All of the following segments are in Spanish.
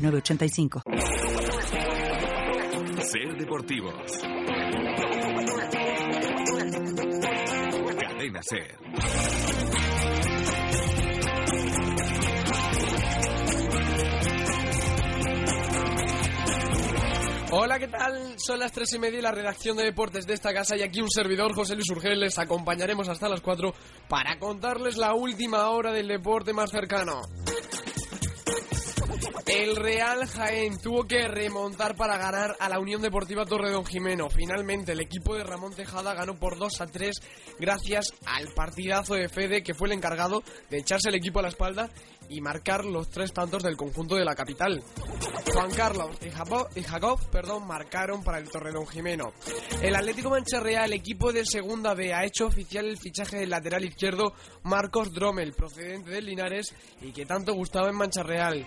906985. Ser Deportivos. Cadena Ser. Hola, ¿qué tal? Son las tres y media y la redacción de deportes de esta casa y aquí un servidor, José Luis Urgel, les acompañaremos hasta las 4 para contarles la última hora del deporte más cercano. El Real Jaén tuvo que remontar para ganar a la Unión Deportiva Torredón Jimeno. Finalmente el equipo de Ramón Tejada ganó por 2 a 3 gracias al partidazo de Fede que fue el encargado de echarse el equipo a la espalda y marcar los tres tantos del conjunto de la capital. Juan Carlos y Jacob, perdón, marcaron para el Torredón Jimeno. El Atlético Mancha Real, equipo de Segunda B, ha hecho oficial el fichaje del lateral izquierdo Marcos Dromel, procedente de Linares y que tanto gustaba en Mancha Real.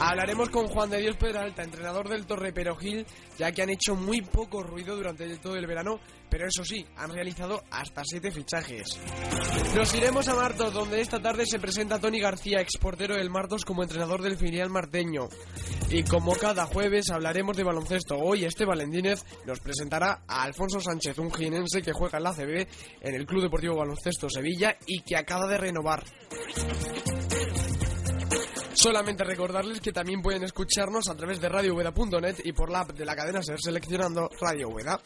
Hablaremos con Juan de Dios Peralta, entrenador del Torre Perogil, ya que han hecho muy poco ruido durante todo el verano, pero eso sí, han realizado hasta siete fichajes. Nos iremos a Martos, donde esta tarde se presenta Tony García, exportero del Martos, como entrenador del filial marteño. Y como cada jueves hablaremos de baloncesto. Hoy este Valendínez nos presentará a Alfonso Sánchez, un jinense que juega en la CB en el Club Deportivo Baloncesto Sevilla y que acaba de renovar. Solamente recordarles que también pueden escucharnos a través de radioveda.net y por la app de la cadena SER seleccionando Radio Veda.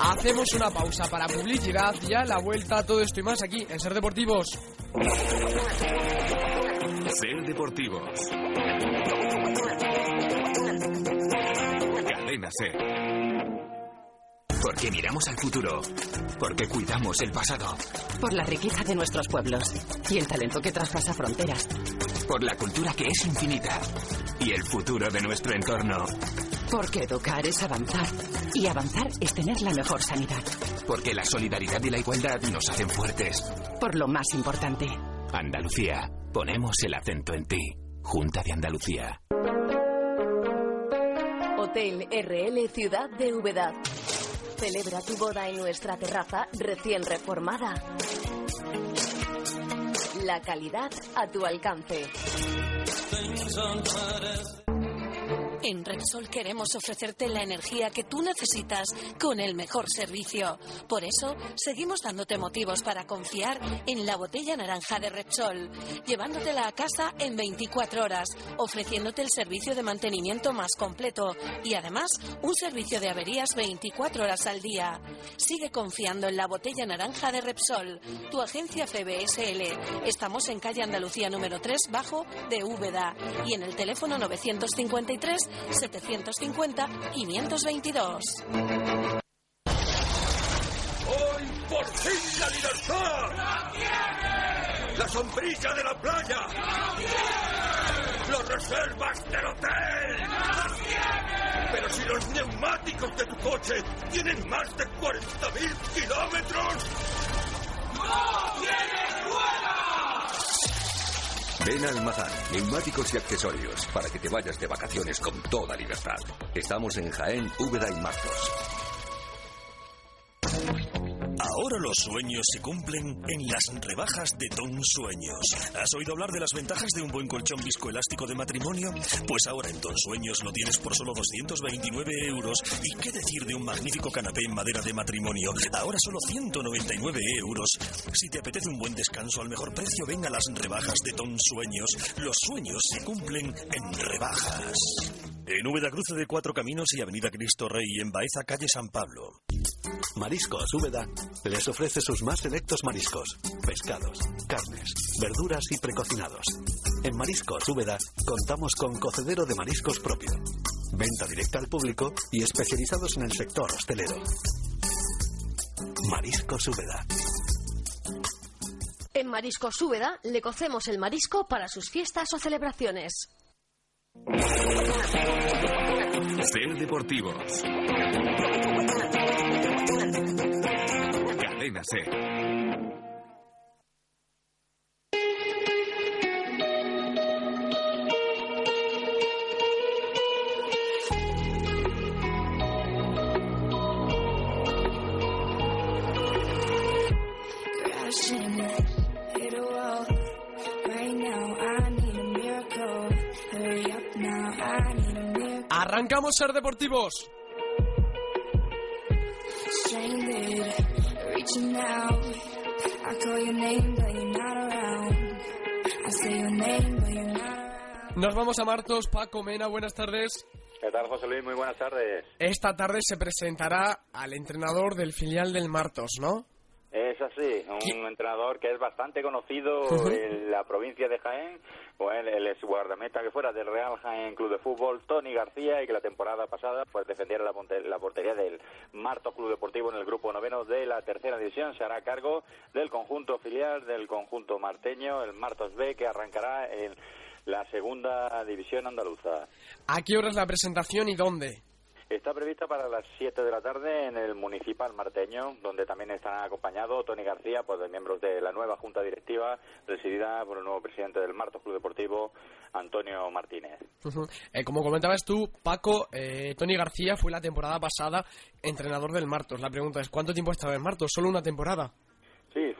Hacemos una pausa para publicidad y a la vuelta todo esto y más aquí en Ser Deportivos. Ser Deportivos. Cadena Ser. Porque miramos al futuro. Porque cuidamos el pasado. Por la riqueza de nuestros pueblos y el talento que traspasa fronteras. Por la cultura que es infinita. Y el futuro de nuestro entorno. Porque educar es avanzar. Y avanzar es tener la mejor sanidad. Porque la solidaridad y la igualdad nos hacen fuertes. Por lo más importante. Andalucía. Ponemos el acento en ti. Junta de Andalucía. Hotel RL Ciudad de Úbeda. Celebra tu boda en nuestra terraza recién reformada. La calidad a tu alcance. En Repsol queremos ofrecerte la energía que tú necesitas con el mejor servicio. Por eso, seguimos dándote motivos para confiar en la botella naranja de Repsol, llevándotela a casa en 24 horas, ofreciéndote el servicio de mantenimiento más completo y además un servicio de averías 24 horas al día. Sigue confiando en la botella naranja de Repsol, tu agencia FBSL. Estamos en calle Andalucía número 3, bajo de Úbeda y en el teléfono 953 750 522. ¡Hoy por fin la libertad! ¡La sombrilla de la playa! ¡Las reservas del hotel! Pero si los neumáticos de tu coche tienen más de 40.000 kilómetros... ¡No tienes Ven Almazán, neumáticos y accesorios, para que te vayas de vacaciones con toda libertad. Estamos en Jaén, Úbeda y Martos. Los sueños se cumplen en las rebajas de Ton Sueños. ¿Has oído hablar de las ventajas de un buen colchón viscoelástico de matrimonio? Pues ahora en Ton Sueños lo tienes por solo 229 euros. ¿Y qué decir de un magnífico canapé en madera de matrimonio? Ahora solo 199 euros. Si te apetece un buen descanso al mejor precio, ven a las rebajas de Ton Sueños. Los sueños se cumplen en rebajas. En Úbeda Cruce de Cuatro Caminos y Avenida Cristo Rey en Baeza, calle San Pablo. Mariscos Úbeda les ofrece sus más selectos mariscos, pescados, carnes, verduras y precocinados. En Mariscos Úbeda contamos con cocedero de mariscos propio, venta directa al público y especializados en el sector hostelero. Mariscos Úbeda. En Mariscos Úbeda le cocemos el marisco para sus fiestas o celebraciones. Ser deportivos. Arrancamos Ser Deportivos. Reaching out. I call your name, but you're not around. I say your name, but you're not around. Nos vamos a Martos. Paco Mena, buenas tardes. ¿Qué tal, José Luis? Muy buenas tardes. Esta tarde se presentará al entrenador del filial del Martos, ¿no? Es así, un entrenador que es bastante conocido en la provincia de Jaén, o él, es guardameta que fuera del Real Jaén Club de Fútbol, Tony García, y que la temporada pasada pues defendiera la, la portería del Martos Club Deportivo en el grupo noveno de la tercera división. Se hará cargo del conjunto filial del conjunto marteño, el Martos B, que arrancará en la segunda división andaluza. ¿A qué hora es la presentación y dónde? Está prevista para las 7 de la tarde en el Municipal Marteño, donde también están acompañados Tony García, pues de miembros de la nueva Junta Directiva, presidida por el nuevo presidente del Martos Club Deportivo, Antonio Martínez. Eh, como comentabas tú, Paco, eh, Tony García fue la temporada pasada entrenador del Martos. La pregunta es, ¿cuánto tiempo ha estado en Martos? ¿Solo una temporada?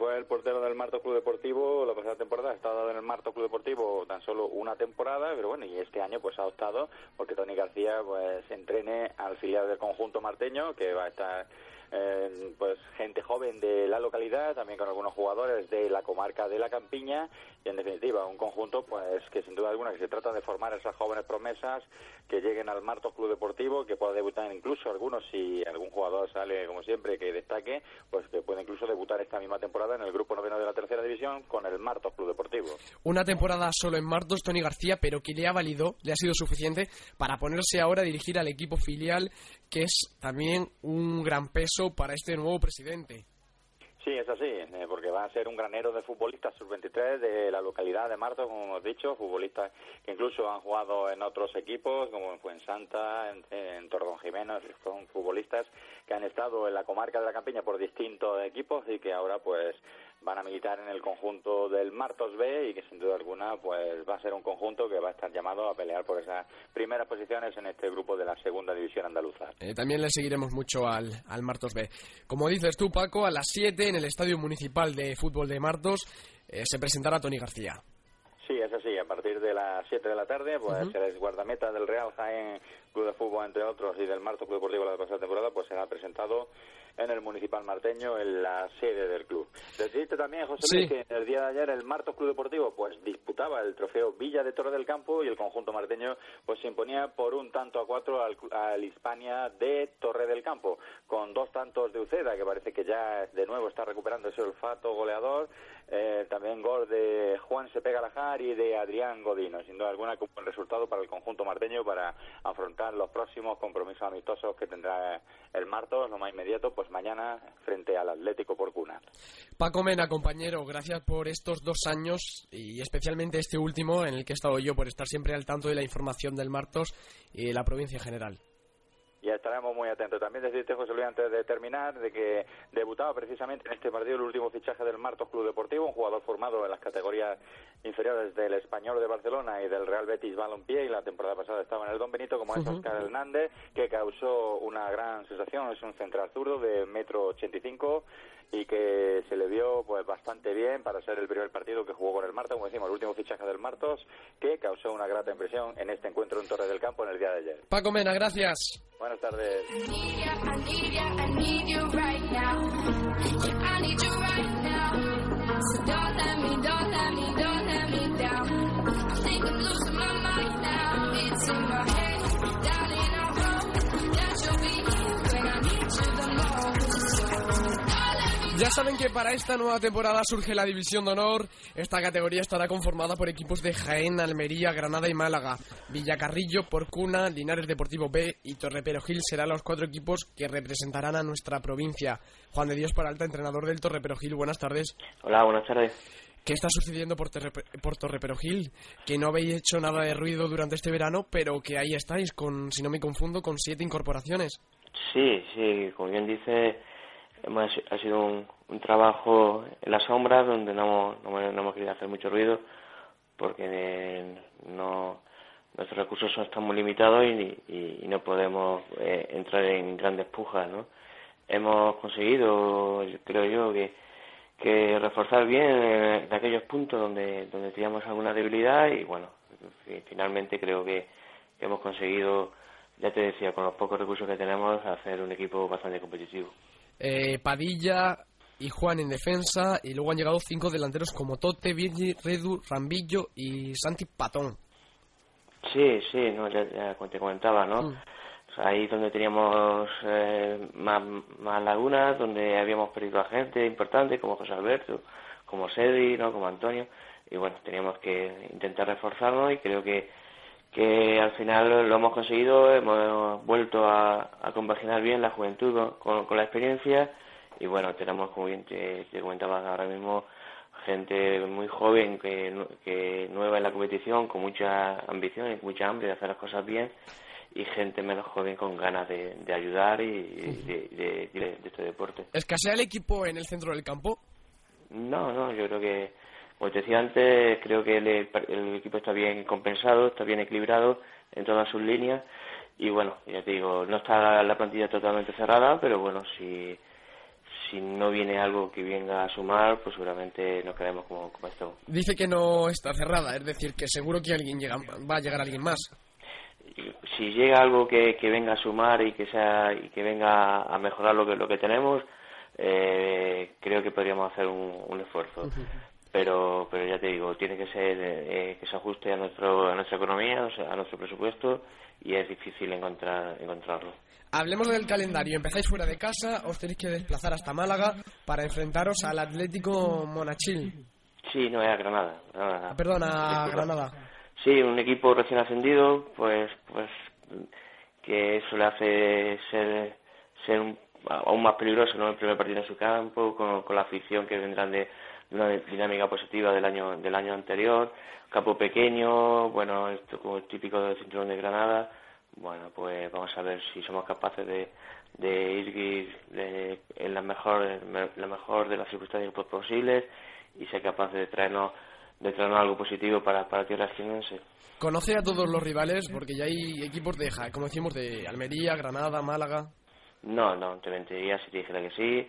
Fue el portero del Martos Club Deportivo la pasada temporada. Ha estado en el Martos Club Deportivo tan solo una temporada, pero bueno, y este año pues ha optado porque Tony García pues entrene al filial del conjunto marteño, que va a estar eh, pues gente joven de la localidad, también con algunos jugadores de la comarca de la Campiña y en definitiva un conjunto pues que sin duda alguna que se trata de formar esas jóvenes promesas que lleguen al Martos Club Deportivo, que pueda debutar incluso algunos si algún jugador sale como siempre que destaque, pues que puede incluso debutar esta misma temporada en el grupo noveno de la tercera división con el Martos Club Deportivo. Una temporada solo en Martos, Tony García, pero que le ha valido, le ha sido suficiente para ponerse ahora a dirigir al equipo filial, que es también un gran peso para este nuevo presidente. Sí, es así, eh, porque va a ser un granero de futbolistas sub-23 de la localidad de Martos, como hemos dicho, futbolistas que incluso han jugado en otros equipos, como en Fuensanta, en, en Torredonjimeno, son futbolistas que han estado en la comarca de la Campiña por distintos equipos y que ahora pues van a militar en el conjunto del Martos B y que sin duda alguna pues va a ser un conjunto que va a estar llamado a pelear por esas primeras posiciones en este grupo de la segunda división andaluza. Eh, también le seguiremos mucho al, al Martos B. Como dices tú, Paco, a las 7 en el Estadio Municipal de Fútbol de Martos eh, se presentará Tony García. Sí, partir de las 7 de la tarde, pues el guardameta del Real Jaén Club de Fútbol, entre otros, y del Marto Club Deportivo la pasada temporada, pues será presentado en el Municipal Marteño, en la sede del club. Decirte también, José Sí. Luis, que el día de ayer el Martos Club Deportivo pues disputaba el trofeo Villa de Torre del Campo y el conjunto marteño pues se imponía por un tanto a cuatro al, al Hispania de Torre del Campo, con dos tantos de Uceda, que parece que ya de nuevo está recuperando ese olfato goleador, eh, también gol de Juan Sepega Lajar y de Adrián Godino, sin duda alguna como el resultado para el conjunto marteño para afrontar los próximos compromisos amistosos que tendrá el Martos, lo más inmediato, pues mañana frente al Atlético por Cuna. Paco Mena, compañero, gracias por estos dos años y especialmente este último en el que he estado yo por estar siempre al tanto de la información del Martos y la provincia en general. Y estaremos muy atentos. También decirte, José Luis, antes de terminar, de que debutaba precisamente en este partido el último fichaje del Martos Club Deportivo, un jugador formado en las categorías inferiores del Español de Barcelona y del Real Betis Balompié, y la temporada pasada estaba en el Don Benito, como es. Oscar Hernández, que causó una gran sensación. Es un central zurdo de metro ochenta y que se le vio pues bastante bien para ser el primer partido que jugó con el Martos, como decimos, el último fichaje del Martos, que causó una grata impresión en este encuentro en Torres del Campo en el día de ayer. Paco Mena, gracias. Buenas tardes. Ya saben que para esta nueva temporada surge la División de Honor. Esta categoría estará conformada por equipos de Jaén, Almería, Granada y Málaga. Villacarrillo, Porcuna, Linares Deportivo B y Torrepero Gil serán los cuatro equipos que representarán a nuestra provincia. Juan de Dios Peralta, entrenador del Torrepero Gil, buenas tardes. Hola, buenas tardes. ¿Qué está sucediendo por, Terre- por Torreperogil? Que no habéis hecho nada de ruido durante este verano, pero que ahí estáis, con, si no me confundo, con siete incorporaciones. Sí, sí, como bien dice, hemos, ha sido un, trabajo en las sombras donde no no, no hemos querido hacer mucho ruido porque no nuestros recursos son, están muy limitados y, y- y no podemos eh, entrar en grandes pujas, ¿no? Hemos conseguido, creo yo, que, reforzar bien eh, aquellos puntos donde, donde teníamos alguna debilidad y bueno, fi- finalmente creo que hemos conseguido, ya te decía, con los pocos recursos que tenemos, hacer un equipo bastante competitivo. Eh, Padilla y Juan en defensa, y luego han llegado cinco delanteros como Tote, Virgi, Redu, Rambillo y Santi Patón. Sí, sí, no, ya, te comentaba, ¿no? O sea, ahí donde teníamos eh, más, más lagunas, donde habíamos perdido a gente importante como José Alberto, como Sedi, ¿no? Como Antonio, y bueno, teníamos que intentar reforzarnos y creo que, que al final lo hemos conseguido, hemos vuelto a, a compaginar bien la juventud con, con- la experiencia y bueno, tenemos, como bien te, te comentaba ahora mismo, gente muy joven que, que nueva en la competición, con mucha ambición y mucha hambre de hacer las cosas bien, y gente menos joven con ganas de, de ayudar y, de este deporte. ¿Escasea el equipo en el centro del campo? No, no, yo creo que, como te decía antes, creo que el, el equipo está bien compensado, está bien equilibrado en todas sus líneas, y bueno, ya te digo, no está la plantilla totalmente cerrada, pero bueno, si si no viene algo que venga a sumar, pues seguramente nos quedamos como, como esto. Dice que no está cerrada, es decir, que seguro que alguien llega, va a llegar alguien más. si llega algo que, que venga a sumar y que sea y que venga a mejorar lo que lo que tenemos eh, creo que podríamos hacer un, un esfuerzo pero pero ya te digo tiene que ser eh, que se ajuste a nuestro a nuestra economía o sea, a nuestro presupuesto y es difícil encontrar encontrarlo Hablemos del calendario. Empezáis fuera de casa, os tenéis que desplazar hasta Málaga para enfrentaros al Atlético Monachil. sí no es a Granada, Granada. Perdón, a Disculpa. Granada. Sí, un equipo recién ascendido, pues, pues que eso le hace ser, ser un- aún más peligroso, ¿no? El primer partido en su campo, con, con la afición que vendrán de una dinámica positiva del año del año anterior, campo pequeño, bueno, esto como es típico del cinturón de Granada, bueno, pues vamos a ver si somos capaces de, de ir de- en la mejor, la mejor de las circunstancias posibles y ser capaces de traernos de traernos algo positivo para, para tierra jienense. Conoce a todos los rivales porque ya hay equipos de, Ja- como decimos, de Almería, Granada, Málaga. No, no, te mentiría si te dijera que sí.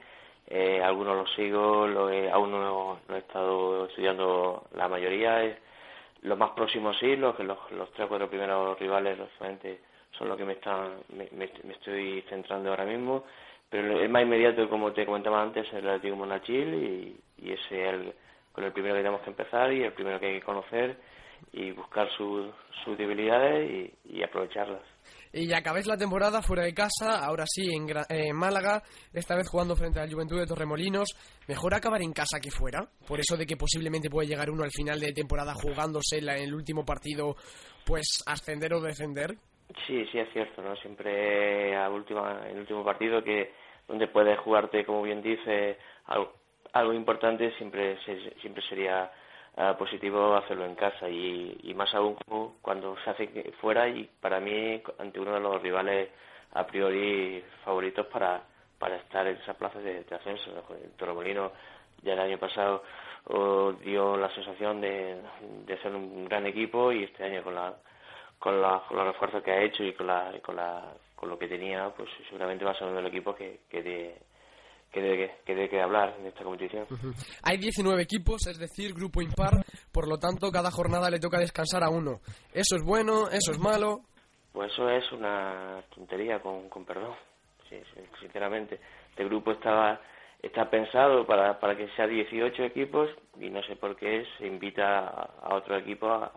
Eh, algunos los sigo, lo he- aún no, no he estado estudiando la mayoría. Eh, Los más próximos sí, los, los, los tres o cuatro primeros rivales, lógicamente, son los que me, están, me, me- me estoy centrando ahora mismo. Pero el más inmediato, como te comentaba antes, es el Atlético Monachil y, y ese es el, con el primero que tenemos que empezar y el primero que hay que conocer y buscar su- sus debilidades y, y aprovecharlas. Y acabáis la temporada fuera de casa, ahora sí en, Málaga, esta vez jugando frente al Juventud de Torremolinos. Mejor acabar en casa que fuera, por eso de que posiblemente puede llegar uno al final de temporada jugándose en el último partido, pues ascender o descender. Sí, sí es cierto, ¿no? Siempre a última, en el último partido que donde puedes jugarte, como bien dice, algo, algo importante, siempre siempre sería ah, positivo hacerlo en casa y, y más aún cu- cuando se hace fuera y para mí ante uno de los rivales a priori favoritos para, para estar en esa plaza de, ascenso. El Torremolinos ya el año pasado dio la sensación de, de ser un gran equipo y este año con la con, la, con los refuerzos que ha hecho y con la, con la con lo que tenía pues seguramente va a ser uno de los equipos que que que debe que debe que hablar en esta competición Hay 19 equipos, es decir, grupo impar, por lo tanto cada jornada le toca descansar a uno. Eso es bueno, eso es malo. pues eso es una tontería con, con perdón sí, sinceramente este grupo estaba está pensado para, para que sea 18 equipos y no sé por qué se invita a, otro equipo a,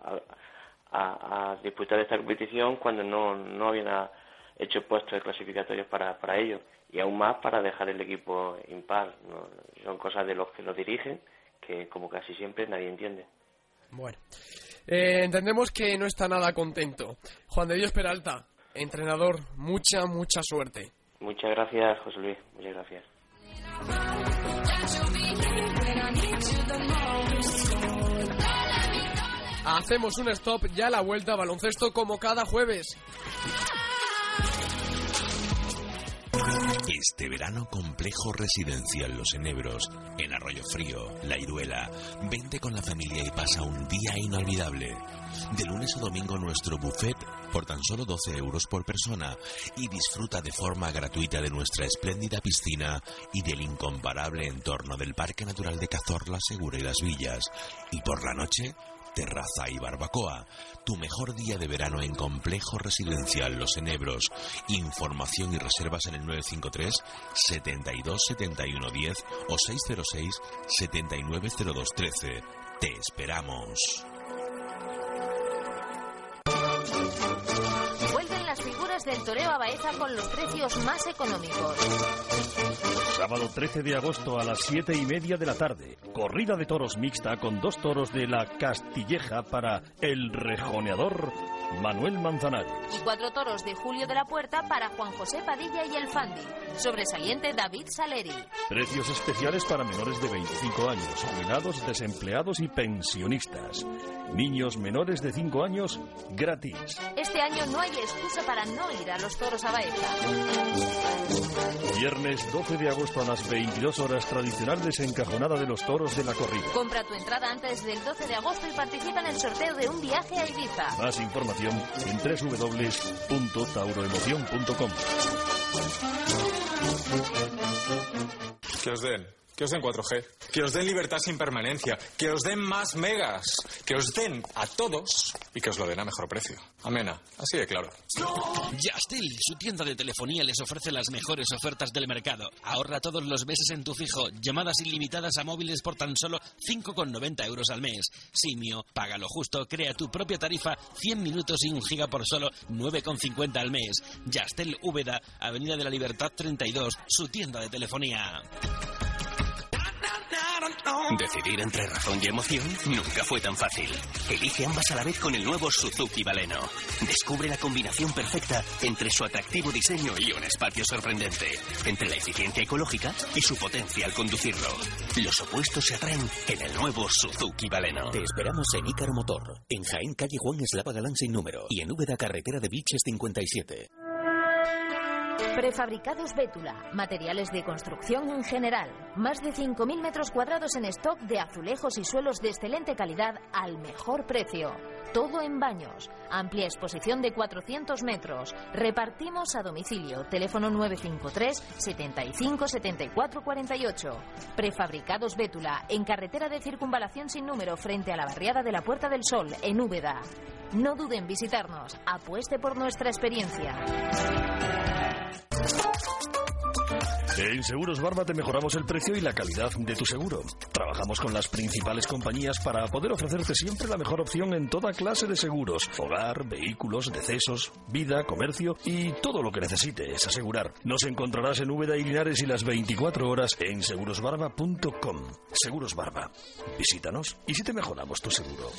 a, a disputar esta competición cuando no, no habían a- hecho puestos clasificatorios para, para ello y aún más para dejar el equipo impar. ¿no? Son cosas de los que lo dirigen que como casi siempre nadie entiende. Bueno, eh, entendemos que no está nada contento. Juan de Dios Peralta, entrenador, mucha, mucha suerte. Muchas gracias, José Luis. Muchas gracias. Hacemos un stop ya a la vuelta a baloncesto como cada jueves. Este verano complejo residencial Los Enebros, en Arroyo Frío, La Iruela. Vente con la familia y pasa un día inolvidable. De lunes a domingo nuestro buffet por tan solo 12 euros por persona y disfruta de forma gratuita de nuestra espléndida piscina y del incomparable entorno del Parque Natural de Cazorla, Segura y Las Villas. Y por la noche, terraza y barbacoa. Tu mejor día de verano en Complejo Residencial Los Enebros. Información y reservas en el 953 72 71 10 o 606 7902 13. Te esperamos. Con los precios más económicos. Sábado 13 de agosto a las 7 y media de la tarde. Corrida de toros mixta con dos toros de la Castilleja para el rejoneador Manuel Manzanares. Y cuatro toros de Julio de la Puerta para Juan José Padilla y el Fandi. Sobresaliente David Saleri. Precios especiales para menores de 25 años, jubilados, desempleados y pensionistas. Niños menores de 5 años, gratis. Este año no hay excusa para no ir a los toros a Baeza. Viernes 12 de agosto a las 22 horas tradicional desencajonada de los toros de la corrida. Compra tu entrada antes del 12 de agosto y participa en el sorteo de un viaje a Ibiza. Más información en www.tauroemoción.com. Que os den. Que os den 4G. Que os den libertad sin permanencia. Que os den más megas. Que os den a todos y que os lo den a mejor precio. Amena. Así de claro. Yastel, su tienda de telefonía, les ofrece las mejores ofertas del mercado. Ahorra todos los meses en tu fijo. Llamadas ilimitadas a móviles por tan solo 5,90 euros al mes. Simio, paga lo justo, crea tu propia tarifa, 100 minutos y un giga por solo 9,50 al mes. Yastel Úbeda, Avenida de la Libertad 32, su tienda de telefonía. Decidir entre razón y emoción nunca fue tan fácil. Elige ambas a la vez con el nuevo Suzuki Baleno. Descubre la combinación perfecta entre su atractivo diseño y un espacio sorprendente. Entre la eficiencia ecológica y su potencia al conducirlo. Los opuestos se atraen en el nuevo Suzuki Baleno. Te esperamos en Ícaro Motor, en Jaén, calle Juan Eslava Galán sin número y en Úbeda, carretera de Vilches 57. Prefabricados Bétula, materiales de construcción en general. Más de 5.000 metros cuadrados en stock de azulejos y suelos de excelente calidad al mejor precio. Todo en baños. Amplia exposición de 400 metros. Repartimos a domicilio. Teléfono 953 75 74 48. Prefabricados Bétula, en carretera de circunvalación sin número frente a la barriada de la Puerta del Sol, en Úbeda. No duden en visitarnos. Apueste por nuestra experiencia. En Seguros Barba te mejoramos el precio y la calidad de tu seguro. Trabajamos con las principales compañías para poder ofrecerte siempre la mejor opción en toda clase de seguros. Hogar, vehículos, decesos, vida, comercio y todo lo que necesites asegurar. Nos encontrarás en Úbeda y Linares y las 24 horas en segurosbarba.com. Seguros Barba. Visítanos y si te mejoramos tu seguro.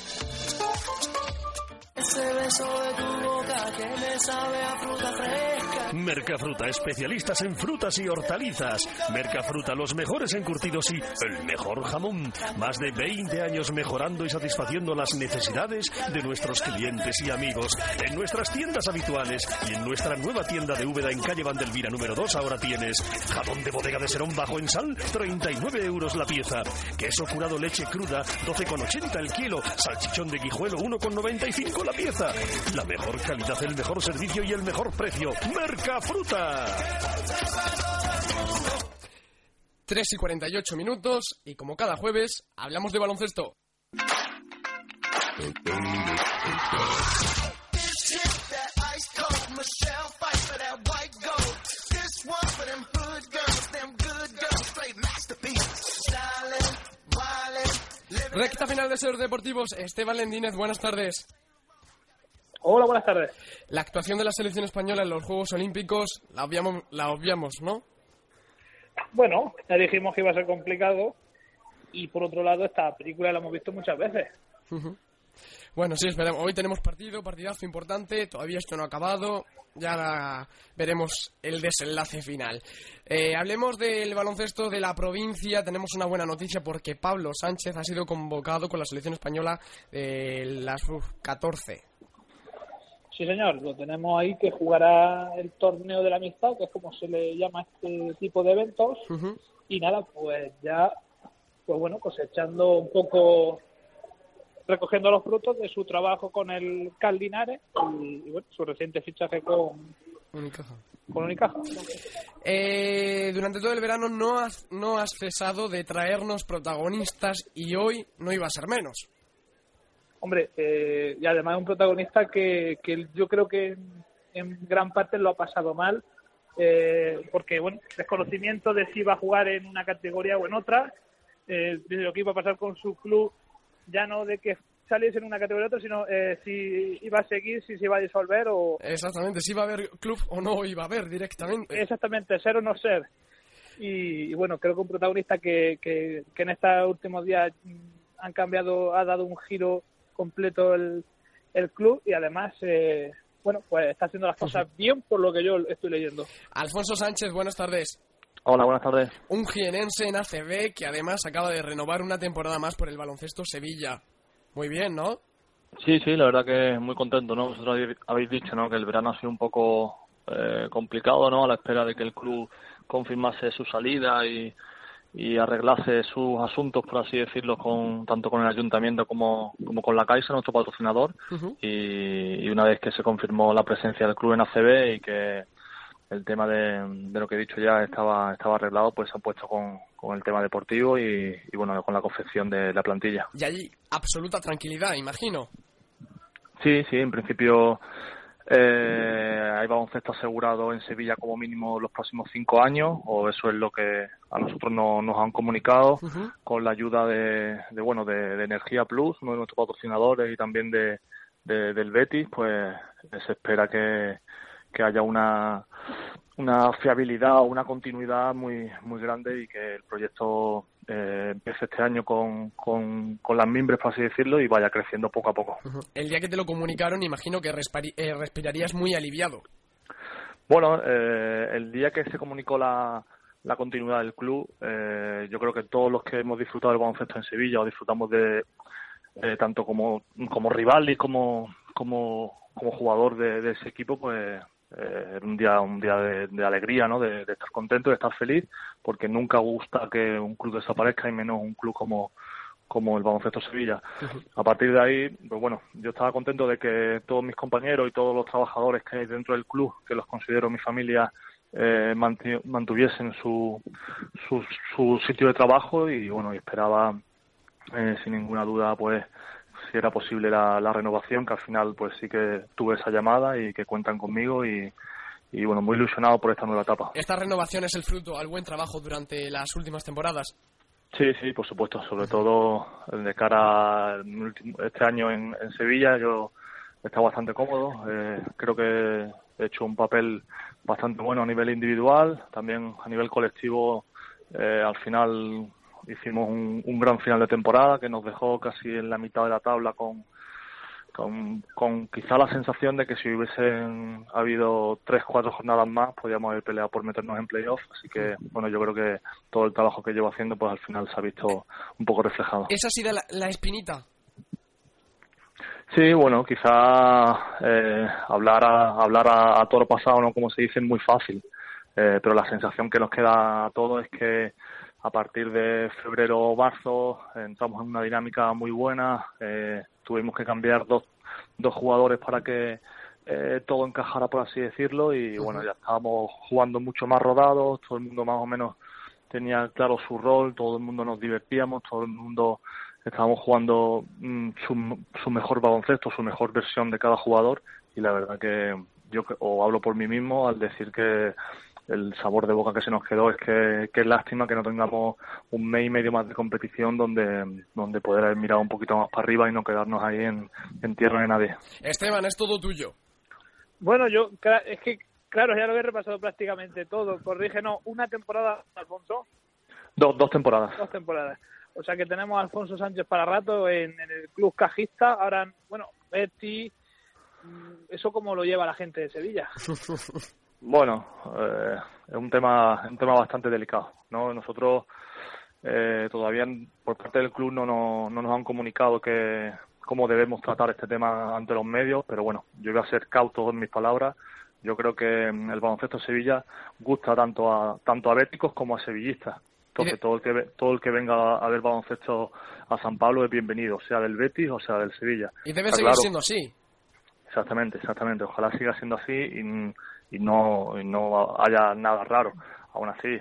Ese beso de tu boca que me sabe a fruta fresca. Mercafruta, especialistas en frutas y hortalizas. Mercafruta, los mejores encurtidos y el mejor jamón. Más de 20 años mejorando y satisfaciendo las necesidades de nuestros clientes y amigos. En nuestras tiendas habituales y en nuestra nueva tienda de Úbeda en calle Vandelvira número 2 ahora tienes jamón de bodega de Serón bajo en sal, 39 euros la pieza. Queso curado leche cruda, 12,80 el kilo. Salchichón de guijuelo, 1,95 la pieza. La mejor calidad, el mejor servicio y el mejor precio. Mercafruta. 3 y 48 minutos y como cada jueves hablamos de baloncesto. Recta final de Ser Deportivos, Esteban Lendínez, buenas tardes. Hola, buenas tardes. La actuación de la selección española en los Juegos Olímpicos la obviamos, la obviamos ¿no? Bueno, ya dijimos que iba a ser complicado y por otro lado esta película la hemos visto muchas veces. Bueno, sí, esperemos. Hoy tenemos partido, partidazo importante. Todavía esto no ha acabado. Ya veremos el desenlace final. Eh, hablemos del baloncesto de la provincia. Tenemos una buena noticia porque Pablo Sánchez ha sido convocado con la selección española de las uf, 14. Sí, señor, lo tenemos ahí que jugará el torneo de la amistad, que es como se le llama a este tipo de eventos. Y nada, pues ya, pues bueno, cosechando un poco, recogiendo los frutos de su trabajo con el Caldinares y, y bueno, su reciente fichaje con, Unicaja. con Unicaja. Eh, durante todo el verano no has, no has cesado de traernos protagonistas y hoy no iba a ser menos. Hombre, eh, y además es un protagonista que, que yo creo que en, en gran parte lo ha pasado mal, eh, porque, bueno, desconocimiento de si iba a jugar en una categoría o en otra, eh, de lo que iba a pasar con su club, ya no de que saliese en una categoría u otra, sino eh, si iba a seguir, si se iba a disolver o... Exactamente, si iba a haber club o no iba a haber directamente. Exactamente, ser o no ser. Y, y bueno, creo que un protagonista que, que, que en estos últimos días mm, han cambiado, ha dado un giro completo el, el club y además, eh, bueno, pues está haciendo las cosas bien por lo que yo estoy leyendo. Alfonso Sánchez, buenas tardes. Hola, buenas tardes. Un jienense en ACB que además acaba de renovar una temporada más por el baloncesto Sevilla. Muy bien, ¿no? Sí, sí, la verdad que muy contento, ¿no? Vosotros habéis- dicho, ¿no? Que el verano ha sido un poco eh, complicado, ¿no? A la espera de que el club confirmase su salida y, y arreglase sus asuntos, por así decirlo, con tanto con el ayuntamiento como, como con la Caixa, nuestro patrocinador. y, y una vez que se confirmó la presencia del club en ACB y que el tema de, de lo que he dicho ya estaba estaba arreglado, pues se ha puesto con, con el tema deportivo y, y, bueno, con la confección de la plantilla. Y allí, absoluta tranquilidad, imagino. Sí, sí, en principio eh, hay baloncesto asegurado en Sevilla como mínimo los próximos cinco años, o eso es lo que a nosotros no- nos han comunicado, con la ayuda de, de, bueno de, de Energía Plus, uno de nuestros patrocinadores, y también de, de- del Betis, pues se espera que, que haya una una fiabilidad o una continuidad muy muy grande y que el proyecto eh, empiece este año con, con, con las mimbres, por así decirlo, y vaya creciendo poco a poco. El día que te lo comunicaron, imagino que eh, respirarías muy aliviado. Bueno, eh, el día que se comunicó la, la continuidad del club, eh, yo creo que todos los que hemos disfrutado del baloncesto en Sevilla o disfrutamos de eh, tanto como, como rival y como, como, como jugador de, de ese equipo, pues eh, era un día un día de, de alegría, ¿no? De, de estar contento, de estar feliz, porque nunca gusta que un club desaparezca y menos un club como como el baloncesto Sevilla. A partir de ahí, pues bueno, yo estaba contento de que todos mis compañeros y todos los trabajadores que hay dentro del club, que los considero mi familia, eh, mantuviesen su, su, su sitio de trabajo y bueno, y esperaba eh, sin ninguna duda pues si era posible la, la renovación, que al final pues sí que tuve esa llamada y que cuentan conmigo y, y bueno, muy ilusionado por esta nueva etapa. Esta renovación es el fruto al buen trabajo durante las últimas temporadas. Sí, sí, por supuesto. Sobre todo de cara último- este año en, en Sevilla, yo he estado bastante cómodo. Eh, creo que he hecho un papel bastante bueno a nivel individual, también a nivel colectivo. eh, al final hicimos un, un gran final de temporada que nos dejó casi en la mitad de la tabla con, con, con quizá la sensación de que si hubiesen habido tres, cuatro jornadas más, podríamos haber peleado por meternos en playoff. Así que, bueno, yo creo que todo el trabajo que llevo haciendo, pues al final se ha visto un poco reflejado. Esa ha sido la, la espinita. Sí, bueno, quizá eh, hablar a, hablar a, a toro pasado, ¿no? Como se dice, es muy fácil. Eh, pero la sensación que nos queda a todos es que a partir de febrero o marzo eh, entramos en una dinámica muy buena. Eh, tuvimos que cambiar dos, dos jugadores para que eh, todo encajara, por así decirlo. Y bueno, ya estábamos jugando mucho más rodados, todo el mundo más o menos tenía claro su rol, todo el mundo nos divertíamos, todo el mundo estábamos jugando mm, su, su mejor baloncesto, su mejor versión de cada jugador y la verdad que yo o hablo por mí mismo al decir que el sabor de boca que se nos quedó es que, que es lástima que no tengamos un mes y medio más de competición donde, donde poder haber mirado un poquito más para arriba y no quedarnos ahí en, en tierra de nadie. Esteban, es todo tuyo. Bueno, yo, es que, claro, ya lo he repasado prácticamente todo. Corrígenos, una temporada, Alfonso, Dos, dos temporadas. dos temporadas. O sea que tenemos a Alfonso Sánchez para rato en, en el club cajista. Ahora, bueno, Betty, mm, ¿eso cómo lo lleva la gente de Sevilla? Bueno, eh, es un tema, un tema bastante delicado, ¿no? Nosotros eh, todavía por parte del club no, no, no nos han comunicado que cómo debemos tratar este tema ante los medios, pero bueno, yo voy a ser cauto en mis palabras. Yo creo que mm, el baloncesto de Sevilla gusta tanto a tanto a béticos como a sevillistas. Entonces todo el que todo el que venga a ver baloncesto a San Pablo es bienvenido, sea del Betis o sea del Sevilla. Y debe Está seguir claro. siendo así. Exactamente, exactamente. Ojalá siga siendo así y, y no, y no haya nada raro. Aún así,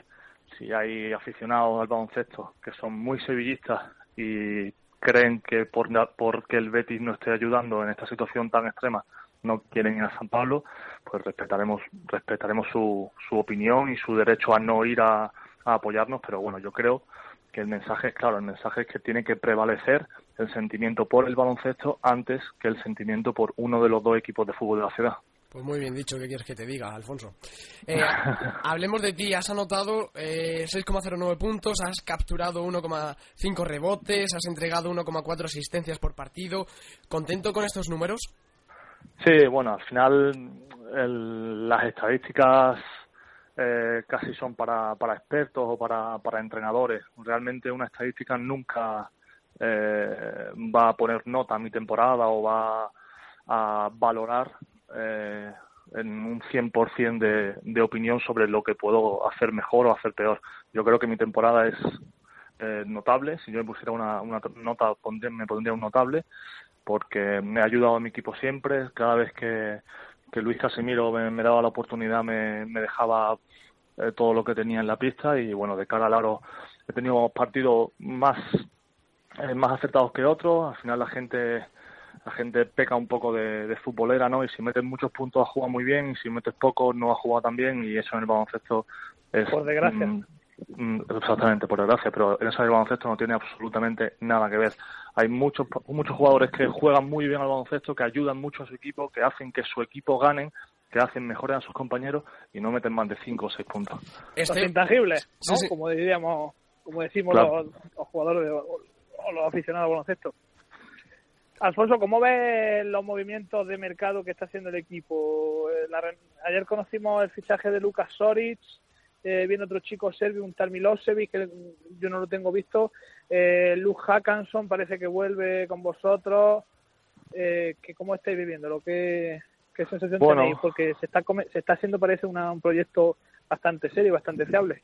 si hay aficionados al baloncesto que son muy sevillistas y creen que por porque el Betis no esté ayudando en esta situación tan extrema no quieren ir a San Pablo, pues respetaremos respetaremos su, su opinión y su derecho a no ir a, a apoyarnos, pero bueno, yo creo que el mensaje es claro, el mensaje es que tiene que prevalecer el sentimiento por el baloncesto antes que el sentimiento por uno de los dos equipos de fútbol de la ciudad. Pues muy bien dicho, ¿qué quieres que te diga, Alfonso? Eh, hablemos de ti, has anotado eh, 6,09 puntos, has capturado 1,5 rebotes, has entregado 1,4 asistencias por partido. ¿Contento con estos números? Sí, bueno, al final el- las estadísticas eh, casi son para, para expertos o para, para entrenadores. Realmente una estadística nunca eh, va a poner nota a mi temporada o va a valorar eh, en un 100% de, de opinión sobre lo que puedo hacer mejor o hacer peor. Yo creo que mi temporada es eh, notable. Si yo me pusiera una, una nota, me pondría un notable porque me ha ayudado a mi equipo siempre. Cada vez que, Luis Casimiro me, daba la oportunidad, me, me dejaba eh, todo lo que tenía en la pista y bueno, de cara al aro he tenido partidos más, eh, más acertados que otros. Al final la gente la gente peca un poco de, de futbolera, ¿no? Y si metes muchos puntos ha jugado muy bien y si metes pocos no ha jugado tan bien y eso en el baloncesto es... Por desgracia. mm, mm, exactamente, por desgracia, pero en eso el baloncesto no tiene absolutamente nada que ver. Hay muchos muchos jugadores que juegan muy bien al baloncesto, que ayudan mucho a su equipo, que hacen que su equipo ganen, que hacen mejores a sus compañeros y no meten más de 5 o 6 puntos. Los intangibles, ¿no? sí. Como diríamos, como decimos Claro. los, los jugadores de- o los aficionados al baloncesto. Alfonso, ¿cómo ves los movimientos de mercado que está haciendo el equipo? Eh, la ayer conocimos el fichaje de Lucas Soric, eh, viene otro chico serbio, un tal Milosevic, que yo no lo tengo visto. Eh, Luke Hackanson parece que vuelve con vosotros. Eh, que ¿Cómo estáis viviendo? ¿Qué, qué sensación Bueno. tenéis? Porque se está, se está haciendo, parece, una- un proyecto bastante serio, bastante fiable.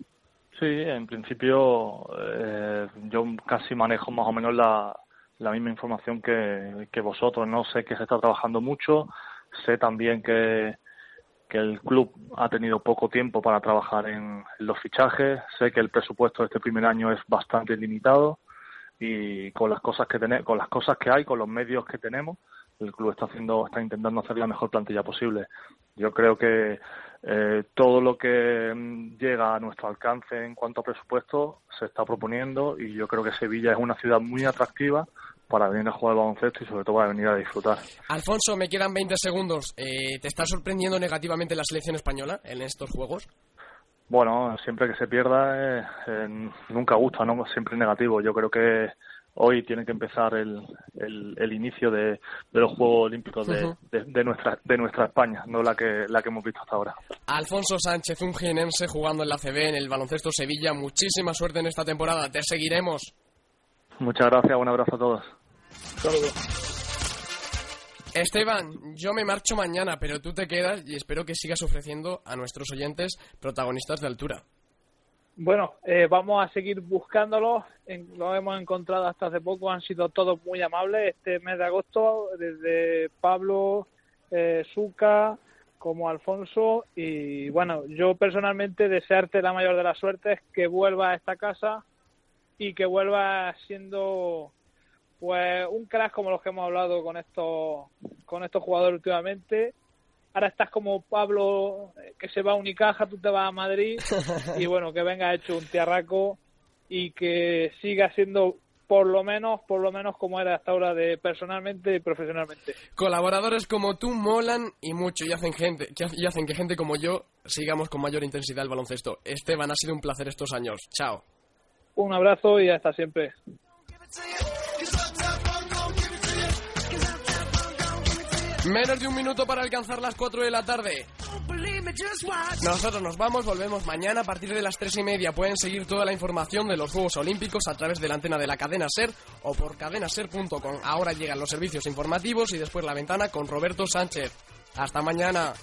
Sí, en principio eh, yo casi manejo más o menos la, la misma información que, vosotros. No sé que se está trabajando mucho, sé también que, que el club ha tenido poco tiempo para trabajar en, los fichajes, sé que el presupuesto de este primer año es bastante limitado y con las cosas que tene- con las cosas que hay, con los medios que tenemos, el club está haciendo, está intentando hacer la mejor plantilla posible. Yo creo que eh, todo lo que mm, llega a nuestro alcance en cuanto a presupuesto se está proponiendo y yo creo que Sevilla es una ciudad muy atractiva para venir a jugar al baloncesto y sobre todo para venir a disfrutar. Alfonso, me quedan 20 segundos. Eh, ¿Te está sorprendiendo negativamente la selección española en estos juegos? Bueno, siempre que se pierda eh, eh, nunca gusta, ¿no? Siempre es negativo. Yo creo que hoy tiene que empezar el, el, el inicio de, de los Juegos Olímpicos de, de nuestra de nuestra España, no la que la que hemos visto hasta ahora. Alfonso Sánchez, un jienense jugando en la CB, en el baloncesto Sevilla. Muchísima suerte en esta temporada. Te seguiremos. Muchas gracias, un abrazo a todos. Esteban, yo me marcho mañana, pero tú te quedas y espero que sigas ofreciendo a nuestros oyentes protagonistas de altura. Bueno, eh, vamos a seguir buscándolos. En- Los hemos encontrado hasta hace poco. Han sido todos muy amables este mes de agosto, desde Pablo, eh, Suca, como Alfonso. Y bueno, yo personalmente desearte la mayor de las suertes, que vuelva a esta casa y que vuelva siendo pues un crack como los que hemos hablado con estos con estos jugadores últimamente. Ahora estás como Pablo eh, que se va a Unicaja, tú te vas a Madrid y bueno, que venga hecho un tiarraco y que siga siendo por lo menos, por lo menos como era hasta ahora de personalmente y profesionalmente. Colaboradores como tú molan y mucho y hacen gente y hacen que gente como yo sigamos con mayor intensidad el baloncesto. Esteban, ha sido un placer estos años. Chao. Un abrazo y hasta siempre. Menos de un minuto para alcanzar las 4 de la tarde. Nosotros nos vamos, volvemos mañana a partir de las 3 y media. Pueden seguir toda la información de los Juegos Olímpicos a través de la antena de la cadena Ser o por cadenaser.com. Ahora llegan los servicios informativos y después la ventana con Roberto Sánchez. Hasta mañana.